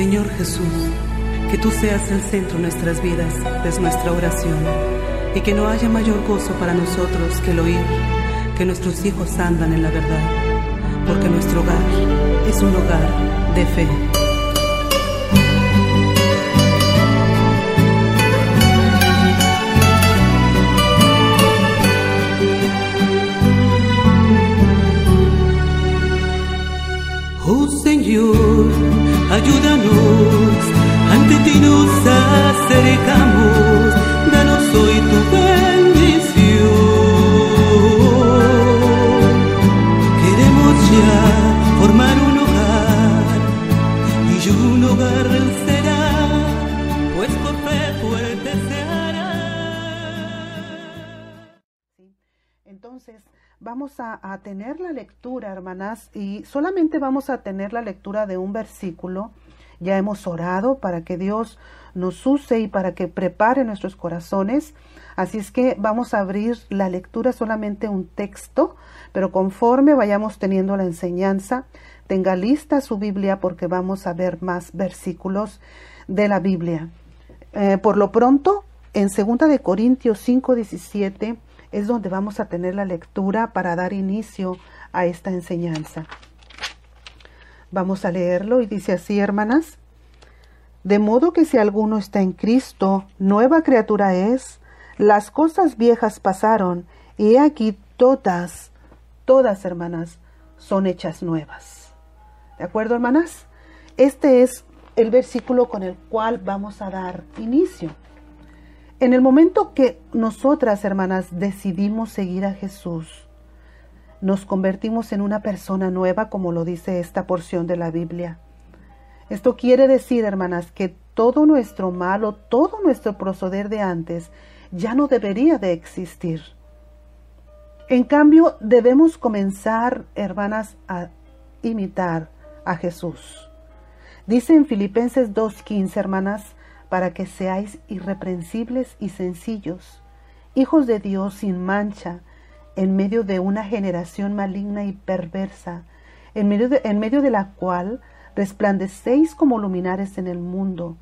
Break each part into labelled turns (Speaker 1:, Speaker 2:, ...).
Speaker 1: Señor Jesús, que tú seas el centro de nuestras vidas, de nuestra oración, y que no haya mayor gozo para nosotros que el oír que nuestros hijos andan en la verdad, porque nuestro hogar es un hogar de fe. Oh Señor, ayúdanos, ante ti nos acercamos,
Speaker 2: a, tener la lectura, hermanas, y solamente vamos a tener la lectura de un versículo. Ya hemos orado para que Dios nos use y para que prepare nuestros corazones. Así es que vamos a abrir la lectura solamente un texto, pero conforme vayamos teniendo la enseñanza, tenga lista su Biblia porque vamos a ver más versículos de la Biblia. Eh, por lo pronto, en 2 de Corintios 5, 17 es donde vamos a tener la lectura para dar inicio a esta enseñanza. Vamos a leerlo y dice así, hermanas. De modo que si alguno está en Cristo, nueva criatura es, las cosas viejas pasaron, y aquí todas, todas, hermanas, son hechas nuevas. ¿De acuerdo, hermanas? Este es el versículo con el cual vamos a dar inicio. En el momento que nosotras, hermanas, decidimos seguir a Jesús, nos convertimos en una persona nueva, como lo dice esta porción de la Biblia. Esto quiere decir, hermanas, que todo nuestro malo, todo nuestro proceder de antes, ya no debería de existir. En cambio, debemos comenzar, hermanas, a imitar a Jesús. Dice en Filipenses 2.15, hermanas, para que seáis irreprensibles y sencillos, hijos de Dios sin mancha, en medio de una generación maligna y perversa, en medio de, la cual resplandecéis como luminares en el mundo.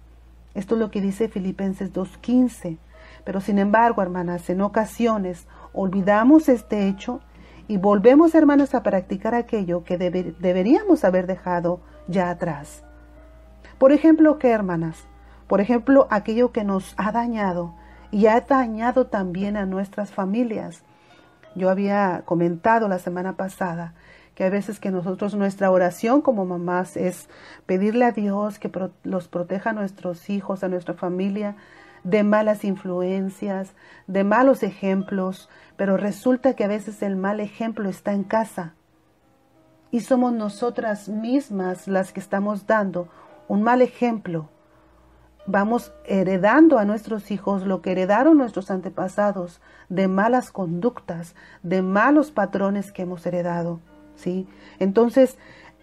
Speaker 2: Esto es lo que dice Filipenses 2.15. Pero sin embargo, hermanas, en ocasiones olvidamos este hecho y volvemos, hermanas, a practicar aquello que debe, deberíamos haber dejado ya atrás. Por ejemplo, ¿qué, hermanas? Por ejemplo, aquello que nos ha dañado y ha dañado también a nuestras familias. Yo había comentado la semana pasada que a veces que nosotros nuestra oración como mamás es pedirle a Dios que los proteja a nuestros hijos, a nuestra familia de malas influencias, de malos ejemplos, pero resulta que a veces el mal ejemplo está en casa y somos nosotras mismas las que estamos dando un mal ejemplo vamos heredando a nuestros hijos lo que heredaron nuestros antepasados de malas conductas, de malos patrones que hemos heredado, ¿sí? Entonces,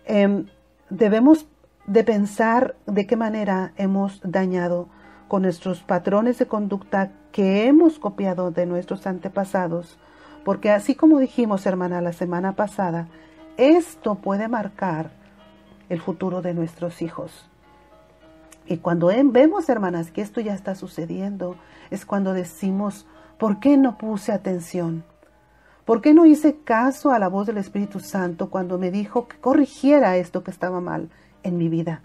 Speaker 2: em, debemos de pensar de qué manera hemos dañado con nuestros patrones de conducta que hemos copiado de nuestros antepasados, porque así como dijimos, hermana, la semana pasada, esto puede marcar el futuro de nuestros hijos. Y cuando vemos, hermanas, que esto ya está sucediendo, es cuando decimos, ¿por qué no puse atención? ¿Por qué no hice caso a la voz del Espíritu Santo cuando me dijo que corrigiera esto que estaba mal en mi vida?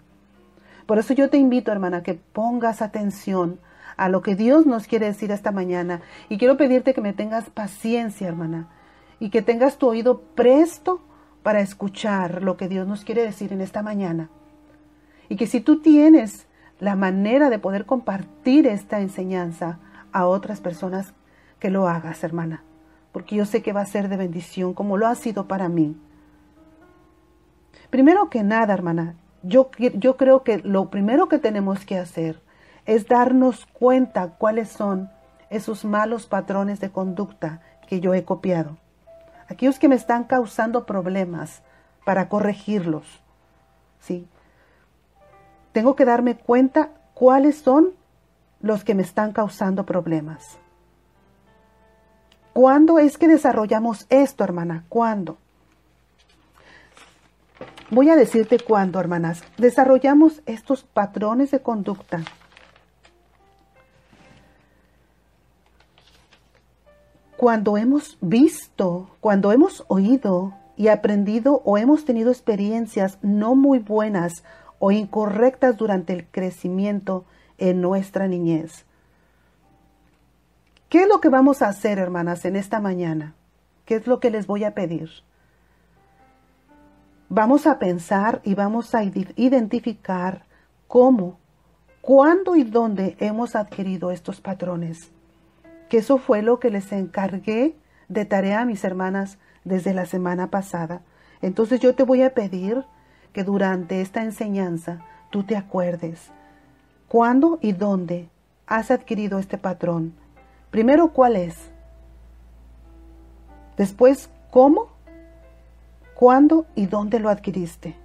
Speaker 2: Por eso yo te invito, hermana, que pongas atención a lo que Dios nos quiere decir esta mañana. Y quiero pedirte que me tengas paciencia, hermana, y que tengas tu oído presto para escuchar lo que Dios nos quiere decir en esta mañana. Y que si tú tienes la manera de poder compartir esta enseñanza a otras personas, que lo hagas, hermana, porque yo sé que va a ser de bendición como lo ha sido para mí. Primero que nada, hermana, yo, yo creo que lo primero que tenemos que hacer es darnos cuenta cuáles son esos malos patrones de conducta que yo he copiado. Aquellos que me están causando problemas para corregirlos. ¿sí? Tengo que darme cuenta cuáles son los que me están causando problemas. ¿Cuándo es que desarrollamos esto, hermana? ¿Cuándo? Voy a decirte cuándo, hermanas, desarrollamos estos patrones de conducta. Cuando hemos visto, cuando hemos oído y aprendido o hemos tenido experiencias no muy buenas o incorrectas durante el crecimiento en nuestra niñez. ¿Qué es lo que vamos a hacer, hermanas, en esta mañana? ¿Qué es lo que les voy a pedir? Vamos a pensar y vamos a identificar cómo, cuándo y dónde hemos adquirido estos patrones. Que eso fue lo que les encargué de tarea a mis hermanas desde la semana pasada. Entonces yo te voy a pedir que durante esta enseñanza tú te acuerdes cuándo y dónde has adquirido este patrón. Primero, ¿cuál es? Después, ¿cómo? ¿Cuándo y dónde lo adquiriste?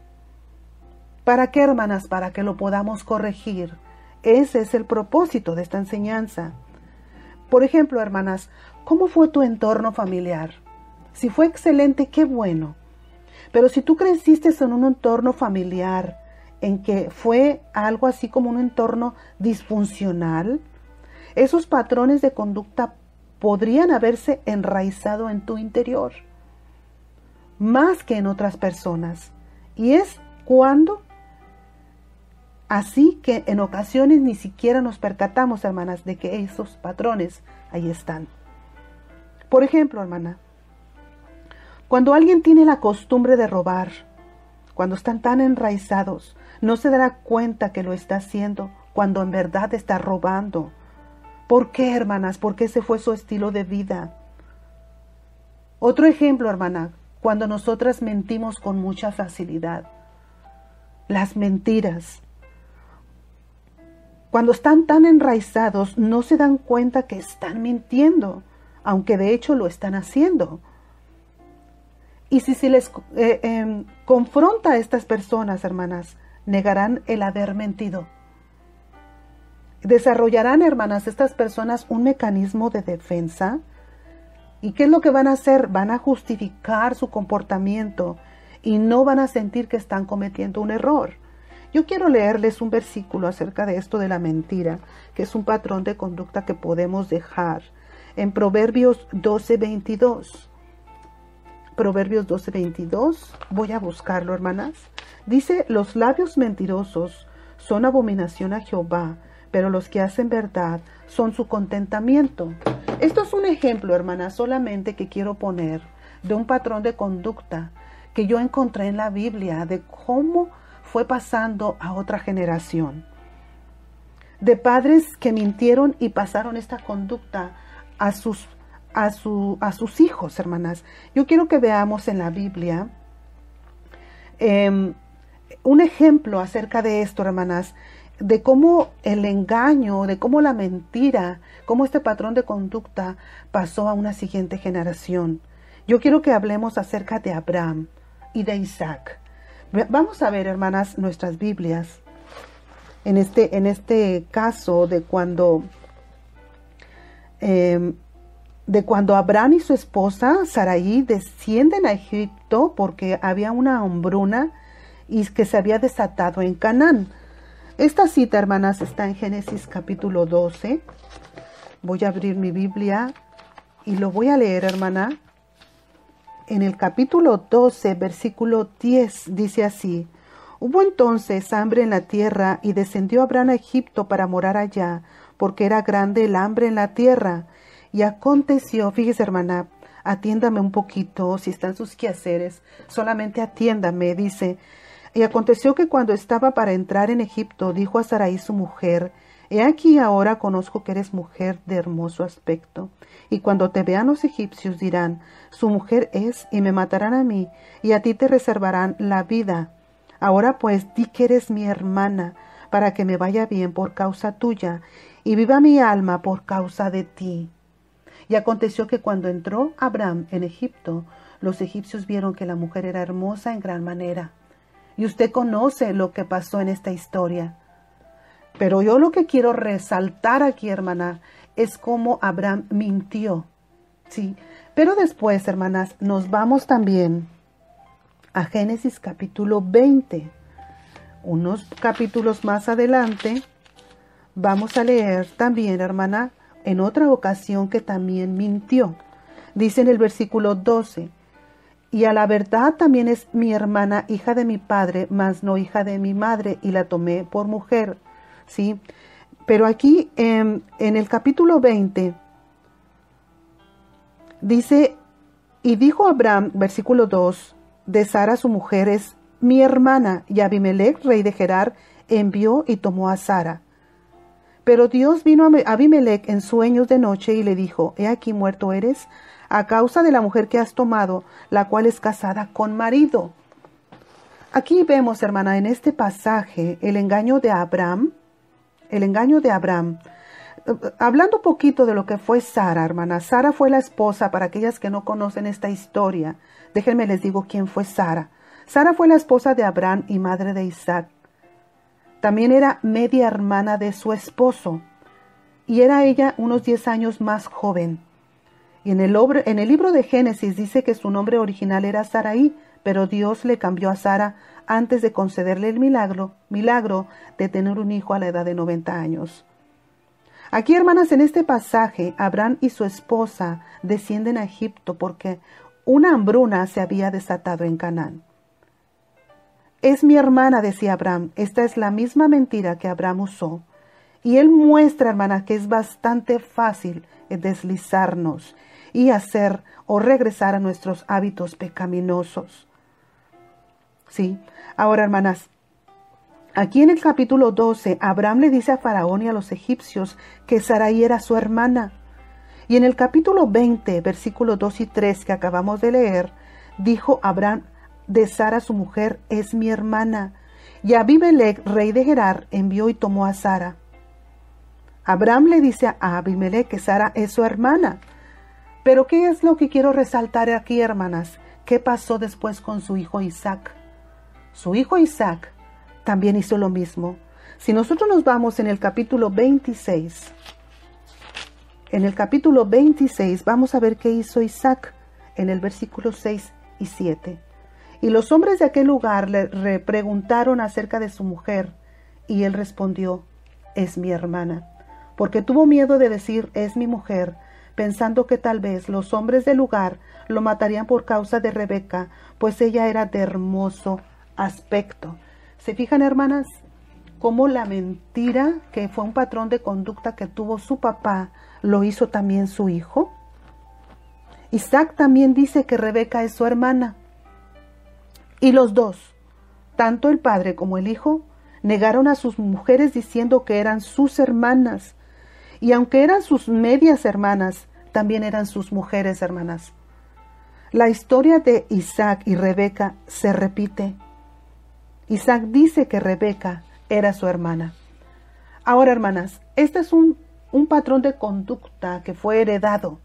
Speaker 2: ¿Para qué, hermanas? Para que lo podamos corregir. Ese es el propósito de esta enseñanza. Por ejemplo, hermanas, ¿cómo fue tu entorno familiar? Si fue excelente, qué bueno. Pero si tú creciste en un entorno familiar en que fue algo así como un entorno disfuncional, esos patrones de conducta podrían haberse enraizado en tu interior más que en otras personas. Y es cuando, así que en ocasiones ni siquiera nos percatamos, hermanas, de que esos patrones ahí están. Por ejemplo, hermana, cuando alguien tiene la costumbre de robar, cuando están tan enraizados, no se dará cuenta que lo está haciendo cuando en verdad está robando. ¿Por qué, hermanas? Porque ese fue su estilo de vida. Otro ejemplo, hermana, cuando nosotras mentimos con mucha facilidad. Las mentiras. Cuando están tan enraizados no se dan cuenta que están mintiendo, aunque de hecho lo están haciendo. Y si se les eh, em, confronta a estas personas, hermanas, negarán el haber mentido. Desarrollarán, hermanas, estas personas un mecanismo de defensa ¿Y qué es lo que van a hacer? Van a justificar su comportamiento y no van a sentir que están cometiendo un error. Yo quiero leerles un versículo acerca de esto de la mentira, que es un patrón de conducta que podemos dejar. En Proverbios 12:22. Proverbios 12:22. Voy a buscarlo, hermanas. Dice, los labios mentirosos son abominación a Jehová, pero los que hacen verdad son su contentamiento. Esto es un ejemplo, hermana, solamente que quiero poner de un patrón de conducta que yo encontré en la Biblia de cómo fue pasando a otra generación. De padres que mintieron y pasaron esta conducta a sus, a su, a sus hijos, hermanas. Yo quiero que veamos en la Biblia em, un ejemplo acerca de esto, hermanas, de cómo el engaño, de cómo la mentira, cómo este patrón de conducta pasó a una siguiente generación. Yo quiero que hablemos acerca de Abraham y de Isaac. Vamos a ver, hermanas, nuestras Biblias. En este, en este caso de cuando, em, de cuando Abraham y su esposa Saraí descienden a Egipto porque había una hombruna y que se había desatado en Canaán. Esta cita, hermanas, está en Génesis capítulo 12. Voy a abrir mi Biblia y lo voy a leer, hermana. En el capítulo 12, versículo 10, dice así. Hubo entonces hambre en la tierra y descendió Abraham a Egipto para morar allá, porque era grande el hambre en la tierra. Y aconteció, fíjese hermana, atiéndame un poquito, si están sus quehaceres, solamente atiéndame, dice, y aconteció que cuando estaba para entrar en Egipto, dijo a Sarai su mujer, He aquí ahora conozco que eres mujer de hermoso aspecto, y cuando te vean los egipcios dirán, Su mujer es, y me matarán a mí, y a ti te reservarán la vida. Ahora pues di que eres mi hermana, para que me vaya bien por causa tuya, y viva mi alma por causa de ti. Y aconteció que cuando entró Abraham en Egipto, los egipcios vieron que la mujer era hermosa en gran manera y usted conoce lo que pasó en esta historia. Pero yo lo que quiero resaltar aquí, hermana, es cómo Abraham mintió. Sí. Pero después, hermanas, nos vamos también a Génesis capítulo 20. Unos capítulos más adelante vamos a leer también, hermana, en otra ocasión que también mintió. Dice en el versículo 12, y a la verdad también es mi hermana, hija de mi padre, mas no hija de mi madre, y la tomé por mujer. ¿Sí? Pero aquí en, en el capítulo 20 dice, y dijo Abraham, versículo 2, de Sara su mujer es mi hermana, y Abimelech, rey de Gerar, envió y tomó a Sara. Pero Dios vino a Abimelech en sueños de noche y le dijo, He aquí muerto eres a causa de la mujer que has tomado, la cual es casada con marido. Aquí vemos, hermana, en este pasaje el engaño de Abraham, el engaño de Abraham. Hablando un poquito de lo que fue Sara, hermana, Sara fue la esposa, para aquellas que no conocen esta historia, déjenme les digo quién fue Sara. Sara fue la esposa de Abraham y madre de Isaac. También era media hermana de su esposo y era ella unos 10 años más joven. Y en el, libro de Génesis dice que su nombre original era Saraí, pero Dios le cambió a Sara antes de concederle el milagro, milagro de tener un hijo a la edad de 90 años. Aquí, hermanas, en este pasaje, Abraham y su esposa descienden a Egipto porque una hambruna se había desatado en Canaán. Es mi hermana, decía Abraham. Esta es la misma mentira que Abraham usó. Y él muestra, hermana, que es bastante fácil deslizarnos y hacer o regresar a nuestros hábitos pecaminosos. Sí. Ahora, hermanas, aquí en el capítulo 12, Abraham le dice a Faraón y a los egipcios que Sarai era su hermana. Y en el capítulo 20, versículos 2 y 3 que acabamos de leer, dijo Abraham de Sara su mujer es mi hermana. Y Abimelech, rey de Gerar, envió y tomó a Sara. Abraham le dice a Abimelech que Sara es su hermana. Pero ¿qué es lo que quiero resaltar aquí, hermanas? ¿Qué pasó después con su hijo Isaac? Su hijo Isaac también hizo lo mismo. Si nosotros nos vamos en el capítulo 26, en el capítulo 26 vamos a ver qué hizo Isaac en el versículo 6 y 7. Y los hombres de aquel lugar le preguntaron acerca de su mujer, y él respondió, es mi hermana, porque tuvo miedo de decir, es mi mujer, pensando que tal vez los hombres del lugar lo matarían por causa de Rebeca, pues ella era de hermoso aspecto. ¿Se fijan, hermanas? cómo la mentira, que fue un patrón de conducta que tuvo su papá, lo hizo también su hijo. Isaac también dice que Rebeca es su hermana. Y los dos, tanto el padre como el hijo, negaron a sus mujeres diciendo que eran sus hermanas. Y aunque eran sus medias hermanas, también eran sus mujeres hermanas. La historia de Isaac y Rebeca se repite. Isaac dice que Rebeca era su hermana. Ahora, hermanas, este es un, un patrón de conducta que fue heredado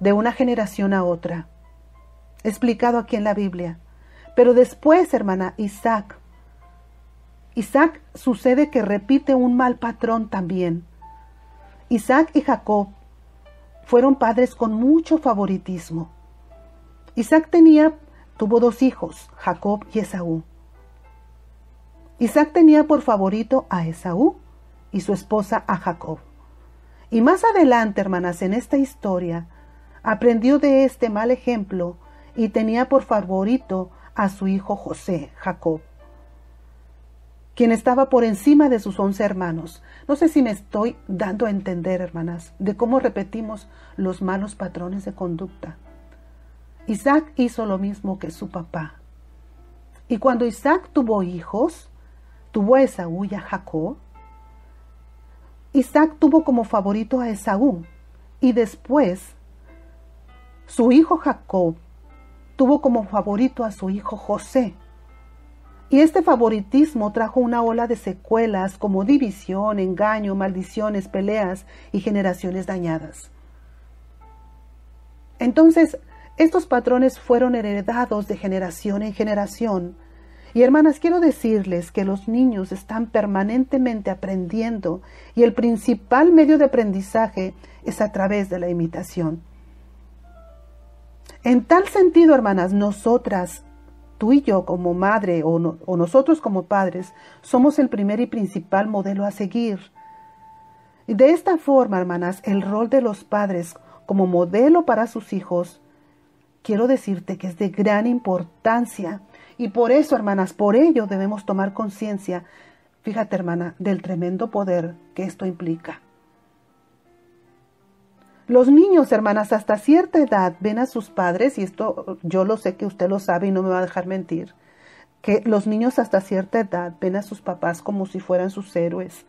Speaker 2: de una generación a otra, explicado aquí en la Biblia. Pero después, hermana, Isaac, Isaac sucede que repite un mal patrón también. Isaac y Jacob fueron padres con mucho favoritismo. Isaac tenía, tuvo dos hijos, Jacob y Esaú. Isaac tenía por favorito a Esaú y su esposa a Jacob. Y más adelante, hermanas, en esta historia, aprendió de este mal ejemplo y tenía por favorito a su hijo José, Jacob, quien estaba por encima de sus once hermanos. No sé si me estoy dando a entender, hermanas, de cómo repetimos los malos patrones de conducta. Isaac hizo lo mismo que su papá. Y cuando Isaac tuvo hijos, tuvo a Esaú y a Jacob, Isaac tuvo como favorito a Esaú y después su hijo Jacob tuvo como favorito a su hijo José. Y este favoritismo trajo una ola de secuelas como división, engaño, maldiciones, peleas y generaciones dañadas. Entonces, estos patrones fueron heredados de generación en generación. Y hermanas, quiero decirles que los niños están permanentemente aprendiendo y el principal medio de aprendizaje es a través de la imitación. En tal sentido, hermanas, nosotras tú y yo como madre o, nosotros como padres somos el primer y principal modelo a seguir. Y de esta forma, hermanas, el rol de los padres como modelo para sus hijos, quiero decirte que es de gran importancia. Y por eso, hermanas, por ello debemos tomar conciencia, fíjate hermana, del tremendo poder que esto implica. Los niños, hermanas, hasta cierta edad ven a sus padres, y esto yo lo sé que usted lo sabe y no me va a dejar mentir, que los niños hasta cierta edad ven a sus papás como si fueran sus héroes.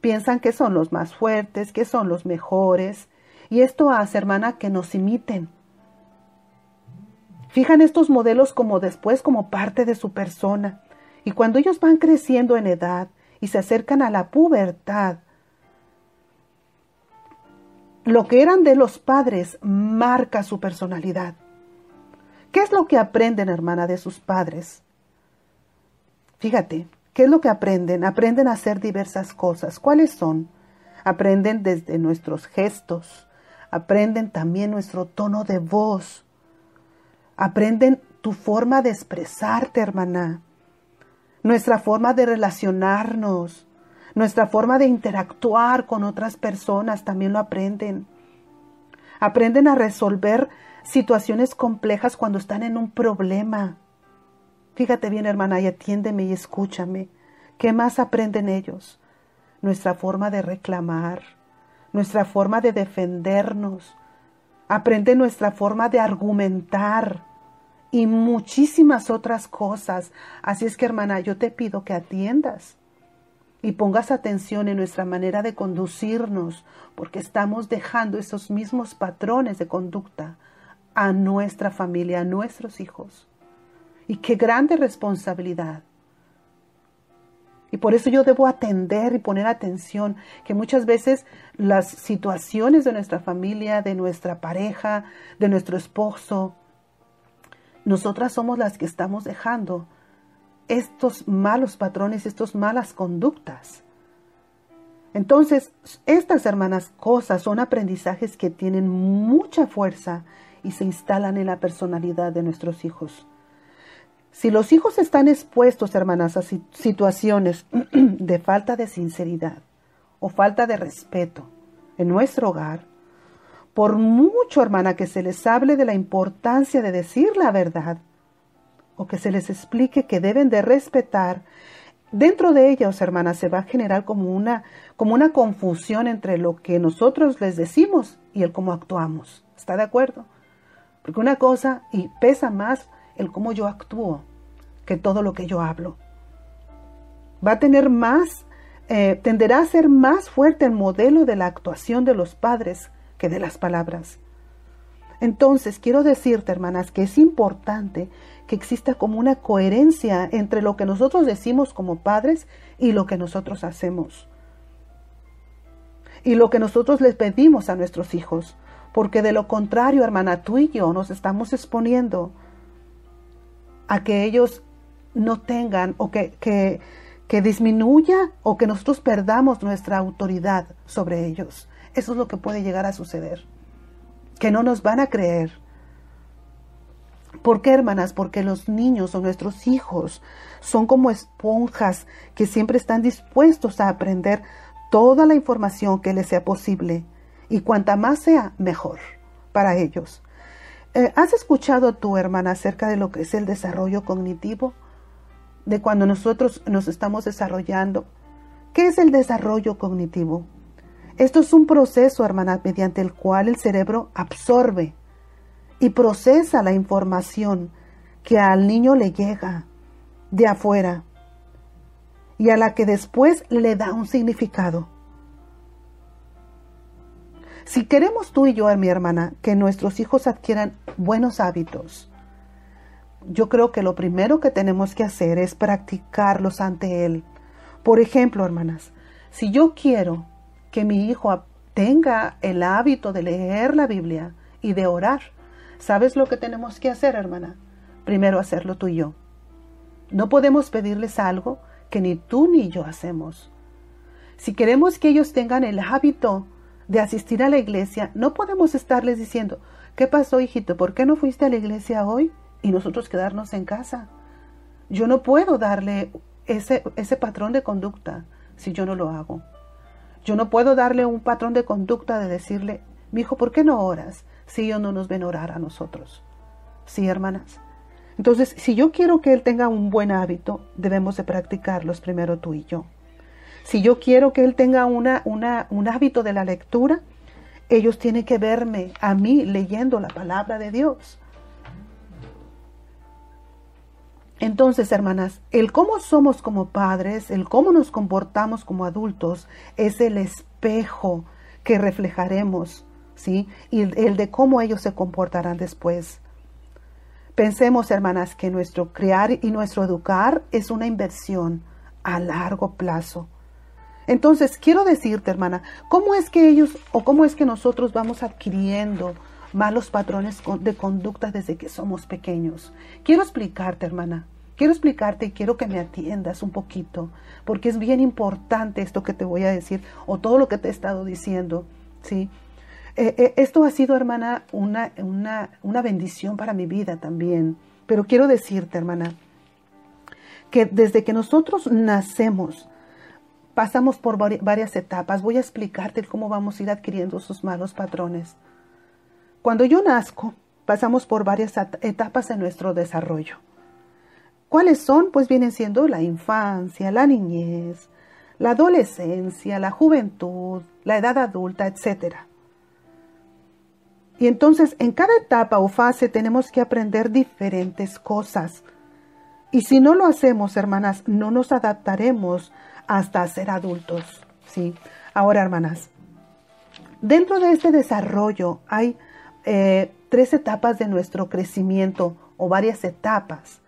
Speaker 2: Piensan que son los más fuertes, que son los mejores, y esto hace, hermana, que nos imiten. Fijan estos modelos como después como parte de su persona. Y cuando ellos van creciendo en edad y se acercan a la pubertad, lo que eran de los padres marca su personalidad. ¿Qué es lo que aprenden, hermana, de sus padres? Fíjate, ¿qué es lo que aprenden? Aprenden a hacer diversas cosas. ¿Cuáles son? Aprenden desde nuestros gestos, aprenden también nuestro tono de voz, aprenden tu forma de expresarte, hermana, nuestra forma de relacionarnos, nuestra forma de interactuar con otras personas también lo aprenden. Aprenden a resolver situaciones complejas cuando están en un problema. Fíjate bien, hermana, y atiéndeme y escúchame. ¿Qué más aprenden ellos? Nuestra forma de reclamar, nuestra forma de defendernos. Aprenden nuestra forma de argumentar y muchísimas otras cosas. Así es que, hermana, yo te pido que atiendas y pongas atención en nuestra manera de conducirnos, porque estamos dejando esos mismos patrones de conducta a nuestra familia, a nuestros hijos. Y qué grande responsabilidad. Y por eso yo debo atender y poner atención que muchas veces las situaciones de nuestra familia, de nuestra pareja, de nuestro esposo, nosotras somos las que estamos dejando estos malos patrones, estas malas conductas. Entonces, estas hermanas cosas son aprendizajes que tienen mucha fuerza y se instalan en la personalidad de nuestros hijos. Si los hijos están expuestos, hermanas, a situaciones de falta de sinceridad o falta de respeto en nuestro hogar, por mucho, hermana, que se les hable de la importancia de decir la verdad, o que se les explique que deben de respetar, dentro de ellos, hermanas, se va a generar como una, como una confusión entre lo que nosotros les decimos y el cómo actuamos. ¿Está de acuerdo? Porque una cosa, y pesa más el cómo yo actúo que todo lo que yo hablo. Va a tener más, eh, tenderá a ser más fuerte el modelo de la actuación de los padres que de las palabras. Entonces, quiero decirte, hermanas, que es importante que exista como una coherencia entre lo que nosotros decimos como padres y lo que nosotros hacemos. Y lo que nosotros les pedimos a nuestros hijos. Porque de lo contrario, hermana, tú y yo nos estamos exponiendo a que ellos no tengan o que, que, que disminuya o que nosotros perdamos nuestra autoridad sobre ellos. Eso es lo que puede llegar a suceder. Que no nos van a creer ¿Por qué, hermanas? Porque los niños o nuestros hijos son como esponjas que siempre están dispuestos a aprender toda la información que les sea posible y cuanta más sea, mejor para ellos. Eh, ¿Has escuchado tu hermana acerca de lo que es el desarrollo cognitivo? De cuando nosotros nos estamos desarrollando. ¿Qué es el desarrollo cognitivo? Esto es un proceso, hermana, mediante el cual el cerebro absorbe y procesa la información que al niño le llega de afuera y a la que después le da un significado. Si queremos tú y yo, mi hermana, que nuestros hijos adquieran buenos hábitos, yo creo que lo primero que tenemos que hacer es practicarlos ante él. Por ejemplo, hermanas, si yo quiero que mi hijo tenga el hábito de leer la Biblia y de orar, ¿Sabes lo que tenemos que hacer, hermana? Primero hacerlo tú y yo. No podemos pedirles algo que ni tú ni yo hacemos. Si queremos que ellos tengan el hábito de asistir a la iglesia, no podemos estarles diciendo, ¿qué pasó, hijito? ¿Por qué no fuiste a la iglesia hoy? Y nosotros quedarnos en casa. Yo no puedo darle ese, ese patrón de conducta si yo no lo hago. Yo no puedo darle un patrón de conducta de decirle, mi hijo, ¿por qué no oras si ellos no nos ven orar a nosotros? Sí, hermanas. Entonces, si yo quiero que él tenga un buen hábito, debemos de practicarlos primero tú y yo. Si yo quiero que él tenga una, una, un hábito de la lectura, ellos tienen que verme a mí leyendo la palabra de Dios. Entonces, hermanas, el cómo somos como padres, el cómo nos comportamos como adultos, es el espejo que reflejaremos, ¿sí? Y el de cómo ellos se comportarán después. Pensemos, hermanas, que nuestro criar y nuestro educar es una inversión a largo plazo. Entonces, quiero decirte, hermana, ¿cómo es que ellos o cómo es que nosotros vamos adquiriendo malos patrones de conducta desde que somos pequeños? Quiero explicarte, hermana. Quiero explicarte y quiero que me atiendas un poquito, porque es bien importante esto que te voy a decir o todo lo que te he estado diciendo, ¿sí? Eh, eh, esto ha sido, hermana, una, una, una bendición para mi vida también. Pero quiero decirte, hermana, que desde que nosotros nacemos, pasamos por varias etapas. Voy a explicarte cómo vamos a ir adquiriendo esos malos patrones. Cuando yo nazco, pasamos por varias etapas en nuestro desarrollo. ¿Cuáles son? Pues vienen siendo la infancia, la niñez, la adolescencia, la juventud, la edad adulta, etc. Y entonces en cada etapa o fase tenemos que aprender diferentes cosas. Y si no lo hacemos, hermanas, no nos adaptaremos hasta ser adultos. ¿sí? Ahora, hermanas, dentro de este desarrollo hay eh, tres etapas de nuestro crecimiento o varias etapas.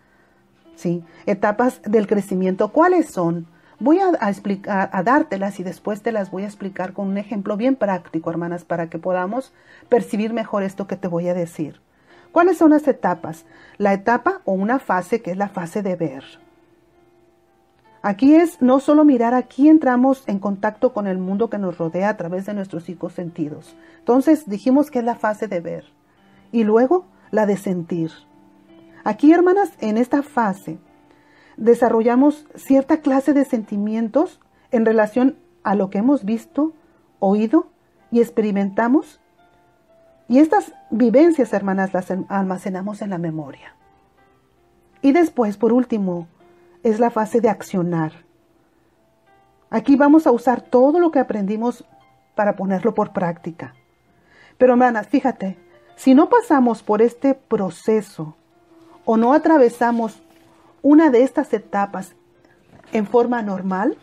Speaker 2: ¿sí? Etapas del crecimiento. ¿Cuáles son? Voy a, explicar, a dártelas y después te las voy a explicar con un ejemplo bien práctico, hermanas, para que podamos percibir mejor esto que te voy a decir. ¿Cuáles son las etapas? La etapa o una fase que es la fase de ver. Aquí es no solo mirar, aquí entramos en contacto con el mundo que nos rodea a través de nuestros cinco sentidos. Entonces dijimos que es la fase de ver y luego la de sentir. Aquí, hermanas, en esta fase desarrollamos cierta clase de sentimientos en relación a lo que hemos visto, oído y experimentamos. Y estas vivencias, hermanas, las almacenamos en la memoria. Y después, por último, es la fase de accionar. Aquí vamos a usar todo lo que aprendimos para ponerlo por práctica. Pero hermanas, fíjate, si no pasamos por este proceso o no atravesamos una de estas etapas en forma normal,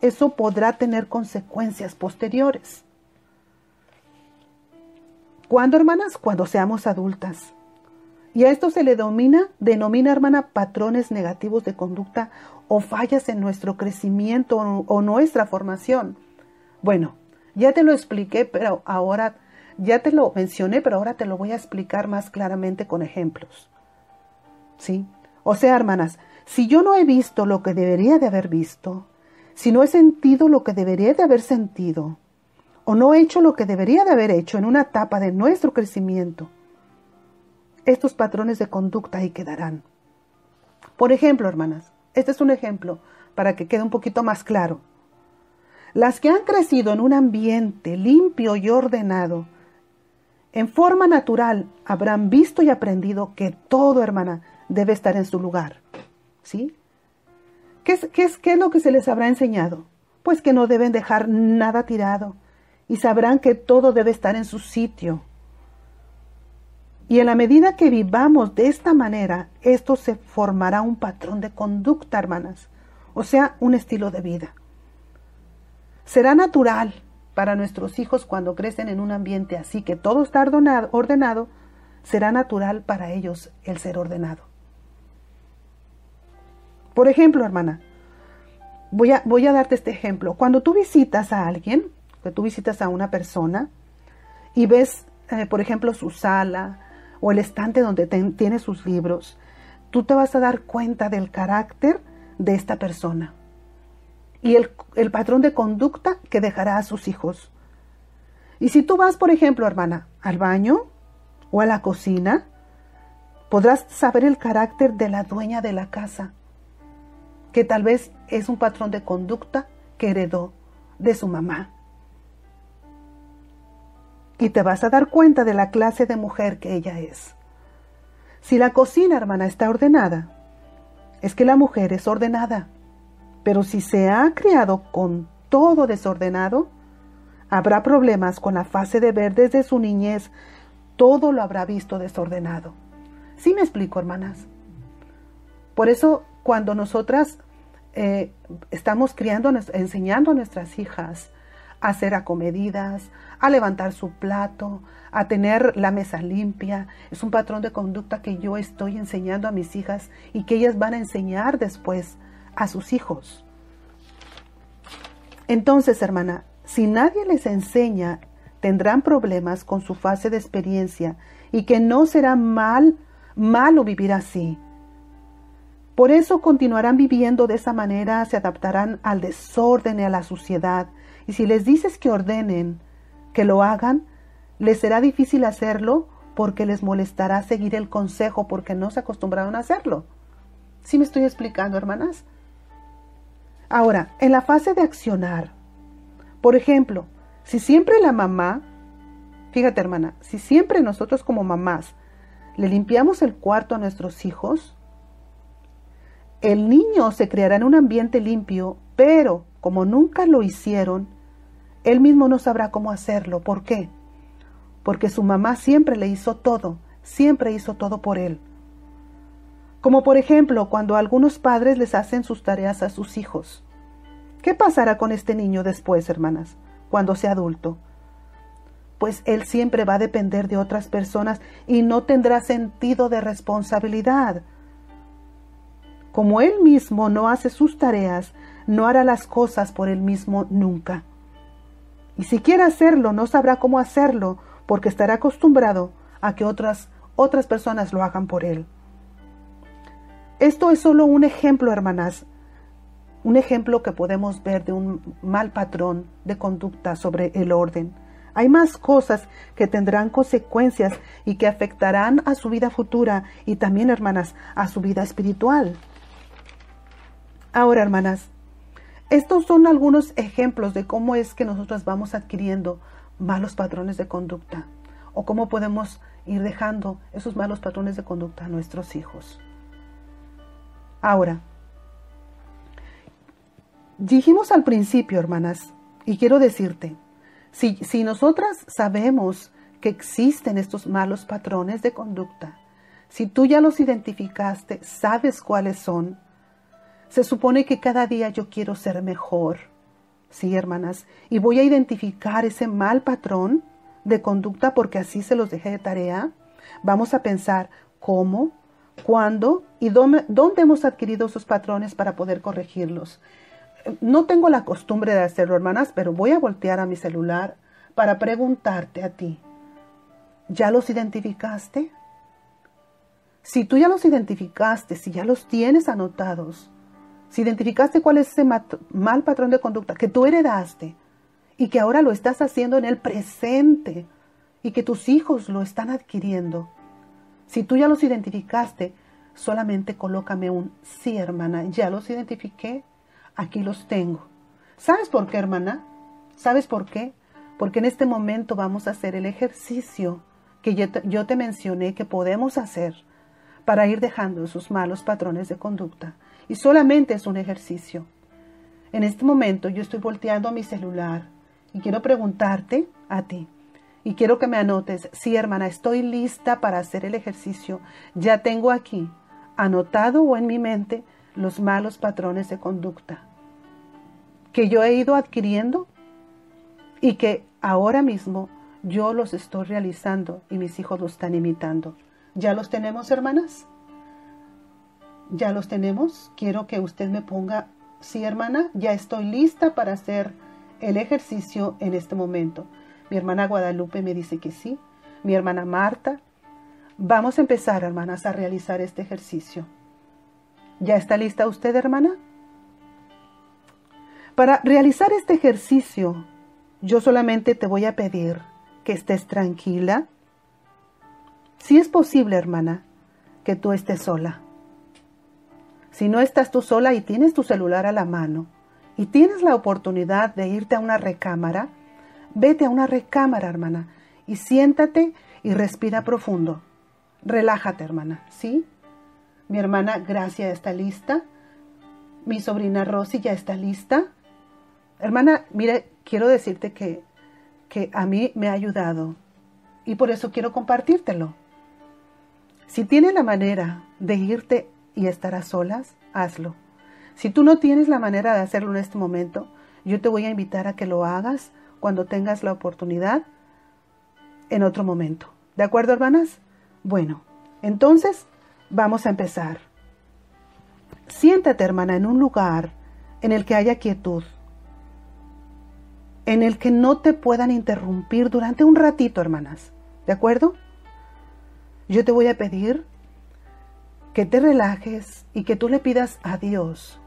Speaker 2: eso podrá tener consecuencias posteriores. ¿Cuándo, hermanas? Cuando seamos adultas. Y a esto se le denomina, denomina, hermana, patrones negativos de conducta o fallas en nuestro crecimiento o, o nuestra formación. Bueno, ya te lo expliqué, pero ahora, ya te lo mencioné, pero ahora te lo voy a explicar más claramente con ejemplos. ¿Sí? O sea, hermanas, si yo no he visto lo que debería de haber visto, si no he sentido lo que debería de haber sentido, o no he hecho lo que debería de haber hecho en una etapa de nuestro crecimiento, estos patrones de conducta ahí quedarán. Por ejemplo, hermanas, este es un ejemplo para que quede un poquito más claro. Las que han crecido en un ambiente limpio y ordenado, en forma natural habrán visto y aprendido que todo, hermana, debe estar en su lugar. ¿Sí? ¿Qué es, qué, es, ¿Qué es lo que se les habrá enseñado? Pues que no deben dejar nada tirado y sabrán que todo debe estar en su sitio. Y en la medida que vivamos de esta manera, esto se formará un patrón de conducta, hermanas, o sea, un estilo de vida. Será natural para nuestros hijos cuando crecen en un ambiente así que todo está ordenado, será natural para ellos el ser ordenado. Por ejemplo, hermana, voy a, voy a darte este ejemplo. Cuando tú visitas a alguien, que tú visitas a una persona y ves, eh, por ejemplo, su sala, o el estante donde tiene sus libros, tú te vas a dar cuenta del carácter de esta persona y el, patrón de conducta que dejará a sus hijos. Y si tú vas, por ejemplo, hermana, al baño o a la cocina, Podrás saber el carácter de la dueña de la casa, que tal vez es un patrón de conducta que heredó de su mamá. Y te vas a dar cuenta de la clase de mujer que ella es. Si la cocina, hermana, está ordenada, es que la mujer es ordenada. Pero si se ha criado con todo desordenado, habrá problemas con la fase de ver desde su niñez. Todo lo habrá visto desordenado. ¿Sí me explico, hermanas? Por eso, cuando nosotras eh, estamos criando, enseñando a nuestras hijas a ser acomedidas, a levantar su plato, a tener la mesa limpia. Es un patrón de conducta que yo estoy enseñando a mis hijas y que ellas van a enseñar después a sus hijos. Entonces, hermana, si nadie les enseña, tendrán problemas con su fase de experiencia y que no será mal, malo vivir así. Por eso continuarán viviendo de esa manera, se adaptarán al desorden y a la suciedad. Y si les dices que ordenen, que lo hagan, les será difícil hacerlo porque les molestará seguir el consejo porque no se acostumbraron a hacerlo. ¿Sí me estoy explicando, hermanas? Ahora, en la fase de accionar, por ejemplo, si siempre la mamá, fíjate hermana, si siempre nosotros como mamás le limpiamos el cuarto a nuestros hijos, el niño se creará en un ambiente limpio, pero como nunca lo hicieron, él mismo no sabrá cómo hacerlo. ¿Por qué? Porque su mamá siempre le hizo todo, siempre hizo todo por él. Como por ejemplo cuando algunos padres les hacen sus tareas a sus hijos. ¿Qué pasará con este niño después, hermanas, cuando sea adulto? Pues él siempre va a depender de otras personas y no tendrá sentido de responsabilidad. Como él mismo no hace sus tareas, no hará las cosas por él mismo nunca. Y si quiere hacerlo, no sabrá cómo hacerlo, porque estará acostumbrado a que otras, otras personas lo hagan por él. Esto es solo un ejemplo, hermanas, un ejemplo que podemos ver de un mal patrón de conducta sobre el orden. Hay más cosas que tendrán consecuencias y que afectarán a su vida futura y también, hermanas, a su vida espiritual. Ahora, hermanas, estos son algunos ejemplos de cómo es que nosotros vamos adquiriendo malos patrones de conducta o cómo podemos ir dejando esos malos patrones de conducta a nuestros hijos. Ahora, dijimos al principio, hermanas, y quiero decirte, si, si nosotras sabemos que existen estos malos patrones de conducta, si tú ya los identificaste, sabes cuáles son, se supone que cada día yo quiero ser mejor. Sí, hermanas, y voy a identificar ese mal patrón de conducta porque así se los dejé de tarea. Vamos a pensar cómo, cuándo y dónde, dónde hemos adquirido esos patrones para poder corregirlos. No tengo la costumbre de hacerlo, hermanas, pero voy a voltear a mi celular para preguntarte a ti. ¿Ya los identificaste? Si tú ya los identificaste, si ya los tienes anotados, si identificaste cuál es ese mal patrón de conducta que tú heredaste y que ahora lo estás haciendo en el presente y que tus hijos lo están adquiriendo, si tú ya los identificaste, solamente colócame un sí, hermana, ya los identifiqué, aquí los tengo. ¿Sabes por qué, hermana? ¿Sabes por qué? Porque en este momento vamos a hacer el ejercicio que yo te, mencioné que podemos hacer para ir dejando esos malos patrones de conducta y solamente es un ejercicio. En este momento yo estoy volteando a mi celular y quiero preguntarte a ti. Y quiero que me anotes, sí hermana, estoy lista para hacer el ejercicio. Ya tengo aquí anotado o en mi mente los malos patrones de conducta que yo he ido adquiriendo y que ahora mismo yo los estoy realizando y mis hijos los están imitando. ¿Ya los tenemos, hermanas? Ya los tenemos. Quiero que usted me ponga, sí hermana, ya estoy lista para hacer el ejercicio en este momento. Mi hermana Guadalupe me dice que sí. Mi hermana Marta. Vamos a empezar, hermanas, a realizar este ejercicio. ¿Ya está lista usted, hermana? Para realizar este ejercicio, yo solamente te voy a pedir que estés tranquila. Si es posible, hermana, que tú estés sola. Si no estás tú sola y tienes tu celular a la mano y tienes la oportunidad de irte a una recámara, vete a una recámara, hermana, y siéntate y respira profundo. Relájate, hermana, ¿sí? Mi hermana Gracia está lista. Mi sobrina Rosy ya está lista. Hermana, mire, quiero decirte que, que a mí me ha ayudado y por eso quiero compartírtelo. Si tienes la manera de irte y estar a solas, hazlo. Si tú no tienes la manera de hacerlo en este momento, yo te voy a invitar a que lo hagas cuando tengas la oportunidad en otro momento. ¿De acuerdo, hermanas? Bueno, entonces vamos a empezar. Siéntate, hermana, en un lugar en el que haya quietud, en el que no te puedan interrumpir durante un ratito, hermanas. ¿De acuerdo? Yo te voy a pedir que te relajes y que tú le pidas a Dios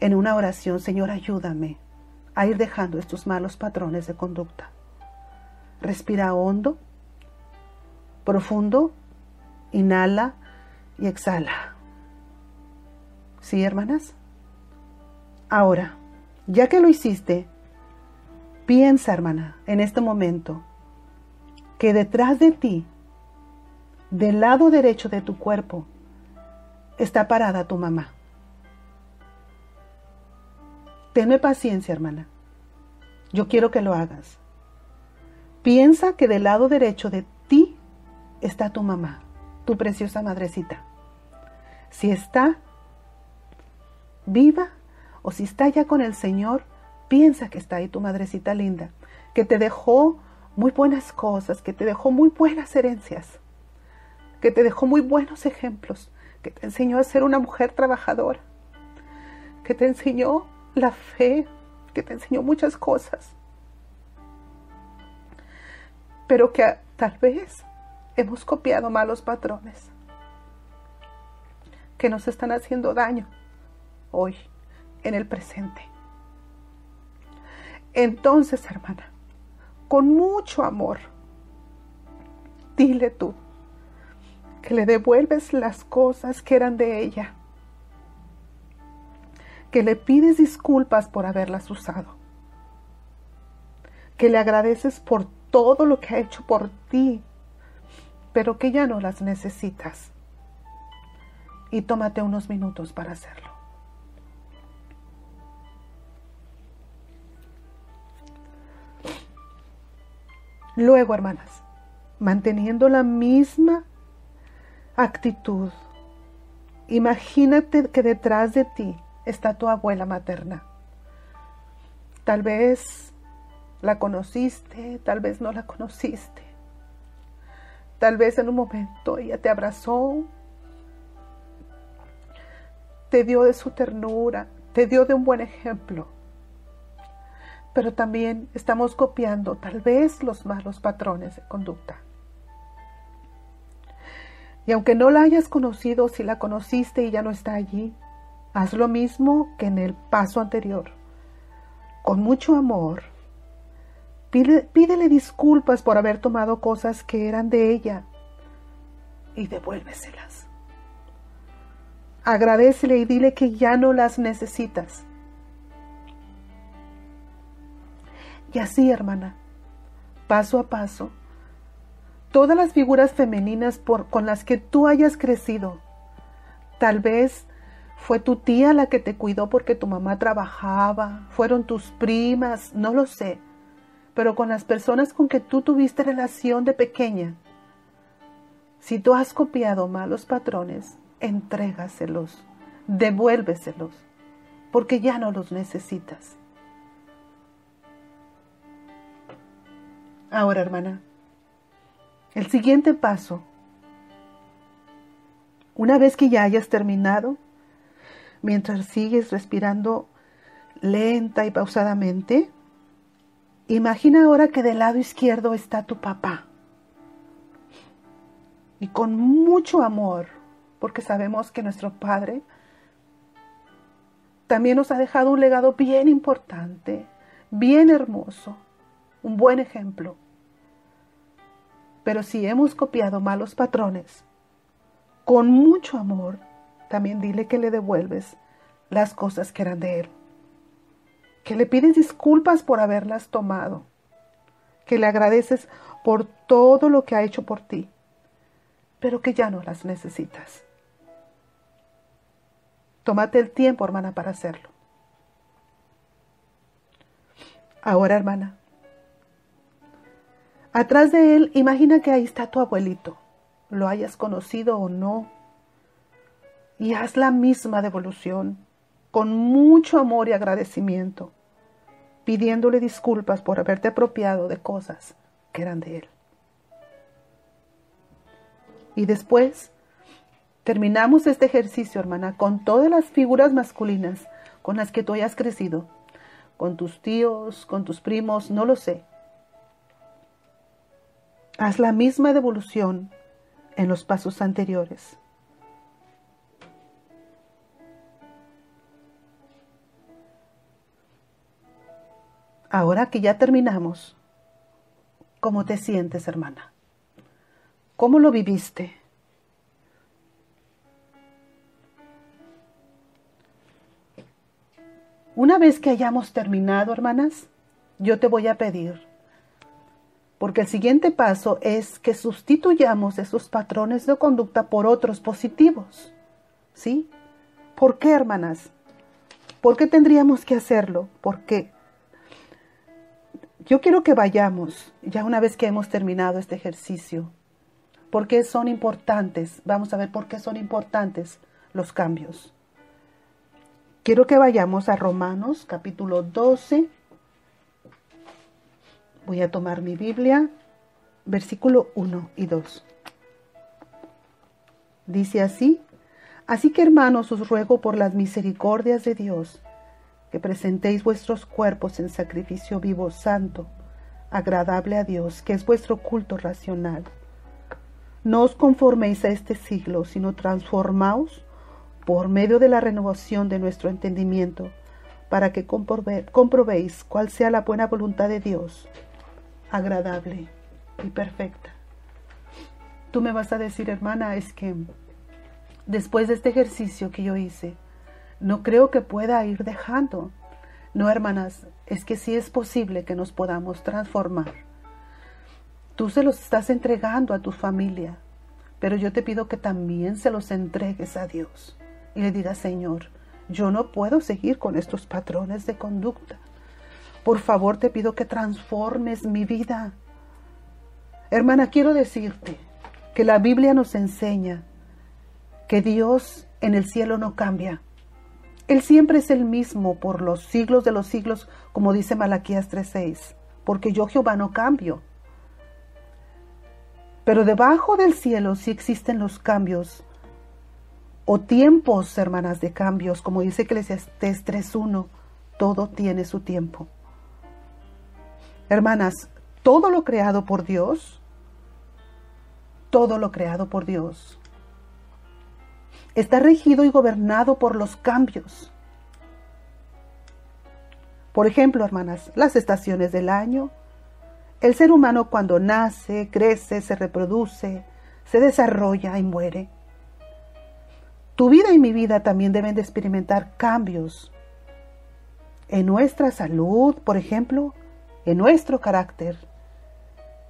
Speaker 2: en una oración, Señor, ayúdame a ir dejando estos malos patrones de conducta. Respira hondo, profundo, inhala y exhala. ¿Sí, hermanas? Ahora, ya que lo hiciste, piensa, hermana, en este momento, que detrás de ti, del lado derecho de tu cuerpo, está parada tu mamá. Tenme paciencia, hermana. Yo quiero que lo hagas. Piensa que del lado derecho de ti está tu mamá, tu preciosa madrecita. Si está viva o si está ya con el Señor, piensa que está ahí tu madrecita linda, que te dejó muy buenas cosas, que te dejó muy buenas herencias, que te dejó muy buenos ejemplos, que te enseñó a ser una mujer trabajadora, que te enseñó la fe, que te enseñó muchas cosas, pero que tal vez hemos copiado malos patrones que nos están haciendo daño hoy, en el presente. Entonces, hermana, con mucho amor. Dile tú que le devuelves las cosas que eran de ella, que le pides disculpas por haberlas usado, que le agradeces por todo lo que ha hecho por ti, pero que ya no las necesitas. Y tómate unos minutos para hacerlo. Luego, hermanas, manteniendo la misma actitud, imagínate que detrás de ti está tu abuela materna. Tal vez la conociste, tal vez no la conociste. Tal vez en un momento ella te abrazó, te dio de su ternura, te dio de un buen ejemplo pero también estamos copiando tal vez los malos patrones de conducta. Y aunque no la hayas conocido, si la conociste y ya no está allí, haz lo mismo que en el paso anterior. Con mucho amor, pídele disculpas por haber tomado cosas que eran de ella y devuélveselas. Agradecele y dile que ya no las necesitas Y así, hermana, paso a paso, todas las figuras femeninas con las que tú hayas crecido, tal vez fue tu tía la que te cuidó porque tu mamá trabajaba, fueron tus primas, no lo sé, pero con las personas con que tú tuviste relación de pequeña, si tú has copiado malos patrones, entrégaselos, devuélveselos, porque ya no los necesitas. Ahora, hermana, el siguiente paso, una vez que ya hayas terminado, mientras sigues respirando lenta y pausadamente, imagina ahora que del lado izquierdo está tu papá. Y con mucho amor, porque sabemos que nuestro Padre también nos ha dejado un legado bien importante, bien hermoso un buen ejemplo. Pero si hemos copiado malos patrones, con mucho amor, también dile que le devuelves las cosas que eran de él, que le pides disculpas por haberlas tomado, que le agradeces por todo lo que ha hecho por ti, pero que ya no las necesitas. Tómate el tiempo, hermana, para hacerlo. Ahora, hermana, atrás de él, imagina que ahí está tu abuelito, lo hayas conocido o no, y haz la misma devolución, con mucho amor y agradecimiento, pidiéndole disculpas por haberte apropiado de cosas que eran de él. Y después, terminamos este ejercicio, hermana, con todas las figuras masculinas con las que tú hayas crecido con tus tíos, con tus primos, no lo sé. Haz la misma devolución en los pasos anteriores. Ahora que ya terminamos, ¿cómo te sientes, hermana? ¿Cómo lo viviste? Una vez que hayamos terminado, hermanas, yo te voy a pedir, porque el siguiente paso es que sustituyamos esos patrones de conducta por otros positivos. ¿Sí? ¿Por qué, hermanas? ¿Por qué tendríamos que hacerlo? Porque yo quiero que vayamos, ya una vez que hemos terminado este ejercicio, ¿por qué son importantes? Vamos a ver por qué son importantes los cambios. Quiero que vayamos a Romanos capítulo 12. Voy a tomar mi Biblia, versículo 1 y 2. Dice así, así que hermanos os ruego por las misericordias de Dios, que presentéis vuestros cuerpos en sacrificio vivo, santo, agradable a Dios, que es vuestro culto racional. No os conforméis a este siglo, sino transformaos por medio de la renovación de nuestro entendimiento, para que comprobéis cuál sea la buena voluntad de Dios, agradable y perfecta. Tú me vas a decir, hermana, es que después de este ejercicio que yo hice, no creo que pueda ir dejando. No, hermanas, es que sí es posible que nos podamos transformar. Tú se los estás entregando a tu familia, pero yo te pido que también se los entregues a Dios y le diga, Señor, yo no puedo seguir con estos patrones de conducta. Por favor, te pido que transformes mi vida. Hermana, quiero decirte que la Biblia nos enseña que Dios en el cielo no cambia. Él siempre es el mismo por los siglos de los siglos, como dice Malaquías 3:6, porque yo Jehová no cambio. Pero debajo del cielo sí existen los cambios o tiempos, hermanas, de cambios, como dice Eclesiastes 3.1, todo tiene su tiempo. Hermanas, todo lo creado por Dios, todo lo creado por Dios, está regido y gobernado por los cambios. Por ejemplo, hermanas, las estaciones del año, el ser humano cuando nace, crece, se reproduce, se desarrolla y muere. Tu vida y mi vida también deben de experimentar cambios en nuestra salud, por ejemplo, en nuestro carácter,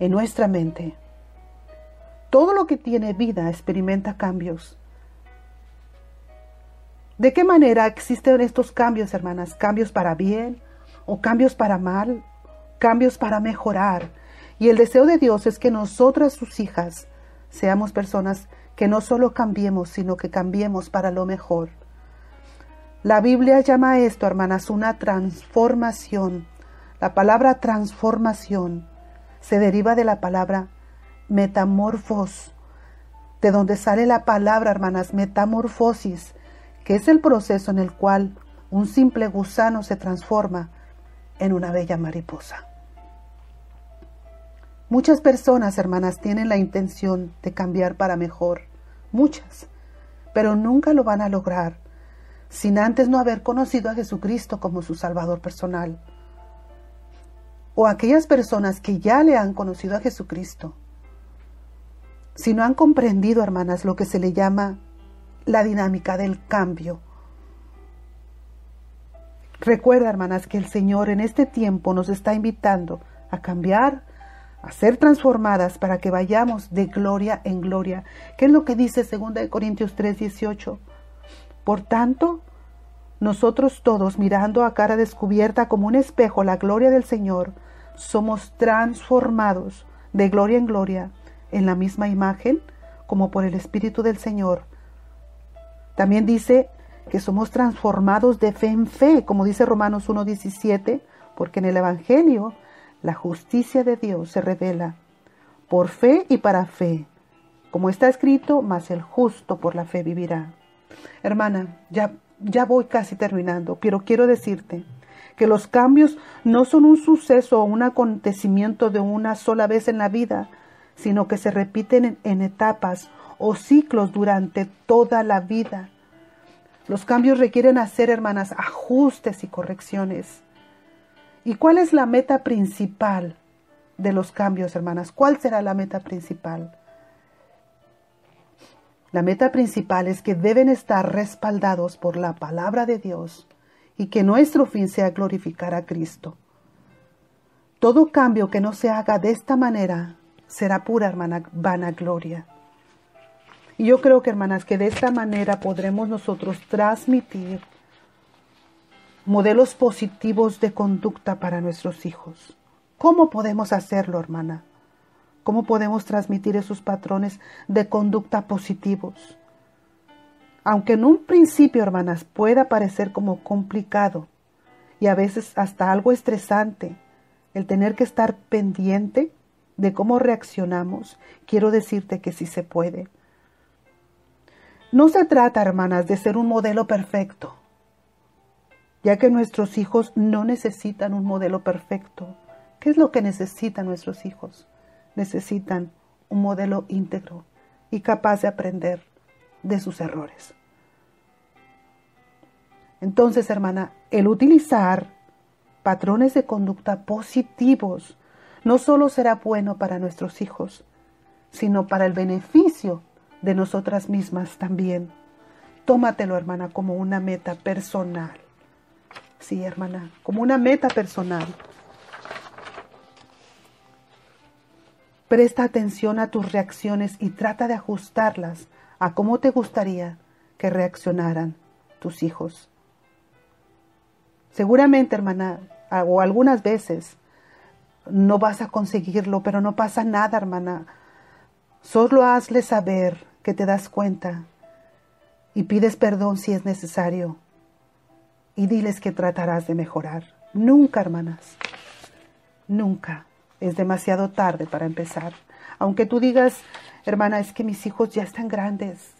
Speaker 2: en nuestra mente. Todo lo que tiene vida experimenta cambios. ¿De qué manera existen estos cambios, hermanas? ¿Cambios para bien o cambios para mal? ¿Cambios para mejorar? Y el deseo de Dios es que nosotras, sus hijas, seamos personas que no solo cambiemos, sino que cambiemos para lo mejor. La Biblia llama a esto, hermanas, una transformación. La palabra transformación se deriva de la palabra metamorfos, de donde sale la palabra, hermanas, metamorfosis, que es el proceso en el cual un simple gusano se transforma en una bella mariposa. Muchas personas, hermanas, tienen la intención de cambiar para mejor, muchas, pero nunca lo van a lograr sin antes no haber conocido a Jesucristo como su Salvador personal. O aquellas personas que ya le han conocido a Jesucristo si no han comprendido, hermanas, lo que se le llama la dinámica del cambio. Recuerda, hermanas, que el Señor en este tiempo nos está invitando a cambiar, a ser transformadas para que vayamos de gloria en gloria. ¿Qué es lo que dice 2 Corintios 3, 18? Por tanto, nosotros todos, mirando a cara descubierta como un espejo la gloria del Señor, somos transformados de gloria en gloria en la misma imagen como por el Espíritu del Señor. También dice que somos transformados de fe en fe, como dice Romanos 1.17, porque en el Evangelio la justicia de Dios se revela por fe y para fe. Como está escrito, mas el justo por la fe vivirá. Hermana, ya, ya voy casi terminando, pero quiero decirte que los cambios no son un suceso o un acontecimiento de una sola vez en la vida, sino que se repiten en etapas o ciclos durante toda la vida. Los cambios requieren hacer, hermanas, ajustes y correcciones. ¿Y cuál es la meta principal de los cambios, hermanas? ¿Cuál será la meta principal? La meta principal es que deben estar respaldados por la palabra de Dios y que nuestro fin sea glorificar a Cristo. Todo cambio que no se haga de esta manera será pura, hermana, vanagloria. Y yo creo que, hermanas, que de esta manera podremos nosotros transmitir modelos positivos de conducta para nuestros hijos. ¿Cómo podemos hacerlo, hermana? ¿Cómo podemos transmitir esos patrones de conducta positivos? Aunque en un principio, hermanas, pueda parecer como complicado y a veces hasta algo estresante el tener que estar pendiente de cómo reaccionamos, quiero decirte que sí se puede. No se trata, hermanas, de ser un modelo perfecto ya que nuestros hijos no necesitan un modelo perfecto. ¿Qué es lo que necesitan nuestros hijos? Necesitan un modelo íntegro y capaz de aprender de sus errores. Entonces, hermana, el utilizar patrones de conducta positivos no solo será bueno para nuestros hijos, sino para el beneficio de nosotras mismas también. Tómatelo, hermana, como una meta personal. Sí, hermana, como una meta personal. Presta atención a tus reacciones y trata de ajustarlas a cómo te gustaría que reaccionaran tus hijos. Seguramente, hermana, o algunas veces no vas a conseguirlo, pero no pasa nada, hermana. Solo hazle saber que te das cuenta y pides perdón si es necesario y diles que tratarás de mejorar. Nunca, hermanas, nunca es demasiado tarde para empezar. Aunque tú digas, hermana, es que mis hijos ya están grandes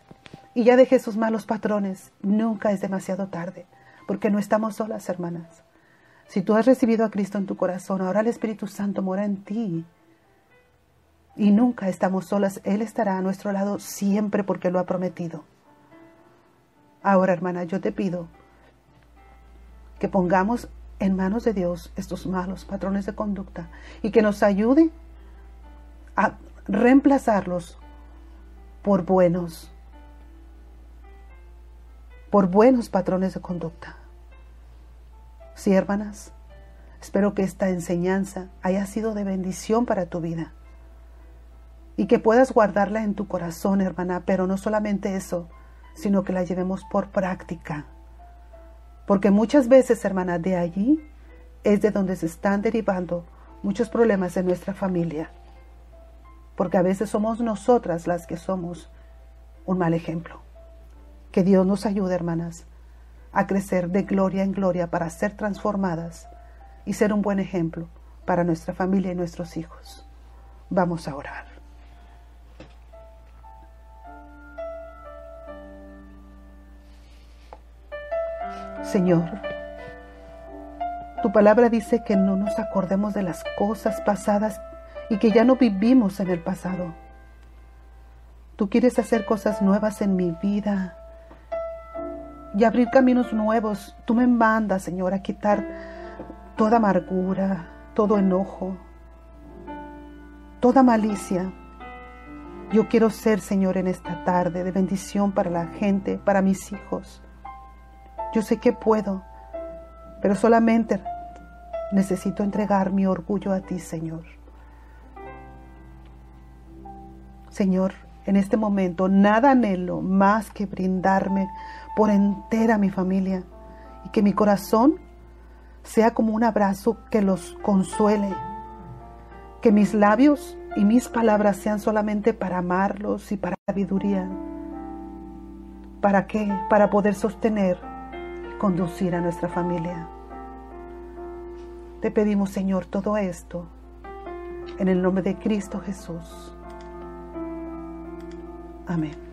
Speaker 2: y ya dejé sus malos patrones, nunca es demasiado tarde, porque no estamos solas, hermanas. Si tú has recibido a Cristo en tu corazón, ahora el Espíritu Santo mora en ti. Y nunca estamos solas. Él estará a nuestro lado siempre porque lo ha prometido. Ahora, hermana, yo te pido que pongamos en manos de Dios estos malos patrones de conducta y que nos ayude a reemplazarlos por buenos, por buenos patrones de conducta. Sí, hermanas, espero que esta enseñanza haya sido de bendición para tu vida y que puedas guardarla en tu corazón, hermana, pero no solamente eso, sino que la llevemos por práctica porque muchas veces, hermana, de allí es de donde se están derivando muchos problemas en nuestra familia. Porque a veces somos nosotras las que somos un mal ejemplo. Que Dios nos ayude, hermanas, a crecer de gloria en gloria para ser transformadas y ser un buen ejemplo para nuestra familia y nuestros hijos. Vamos a orar. Señor, tu palabra dice que no nos acordemos de las cosas pasadas y que ya no vivimos en el pasado. Tú quieres hacer cosas nuevas en mi vida y abrir caminos nuevos. Tú me mandas, Señor, a quitar toda amargura, todo enojo, toda malicia.
Speaker 1: Yo quiero ser, Señor, en esta tarde de bendición para la gente, para mis hijos. Yo sé que puedo, pero solamente necesito entregar mi orgullo a ti, Señor. Señor, en este momento nada anhelo más que brindarme por entera mi familia y que mi corazón sea como un abrazo que los consuele, que mis labios y mis palabras sean solamente para amarlos y para sabiduría. ¿Para qué? Para poder sostener y conducir a nuestra familia. Te pedimos, Señor, todo esto en el nombre de Cristo Jesús. Amén.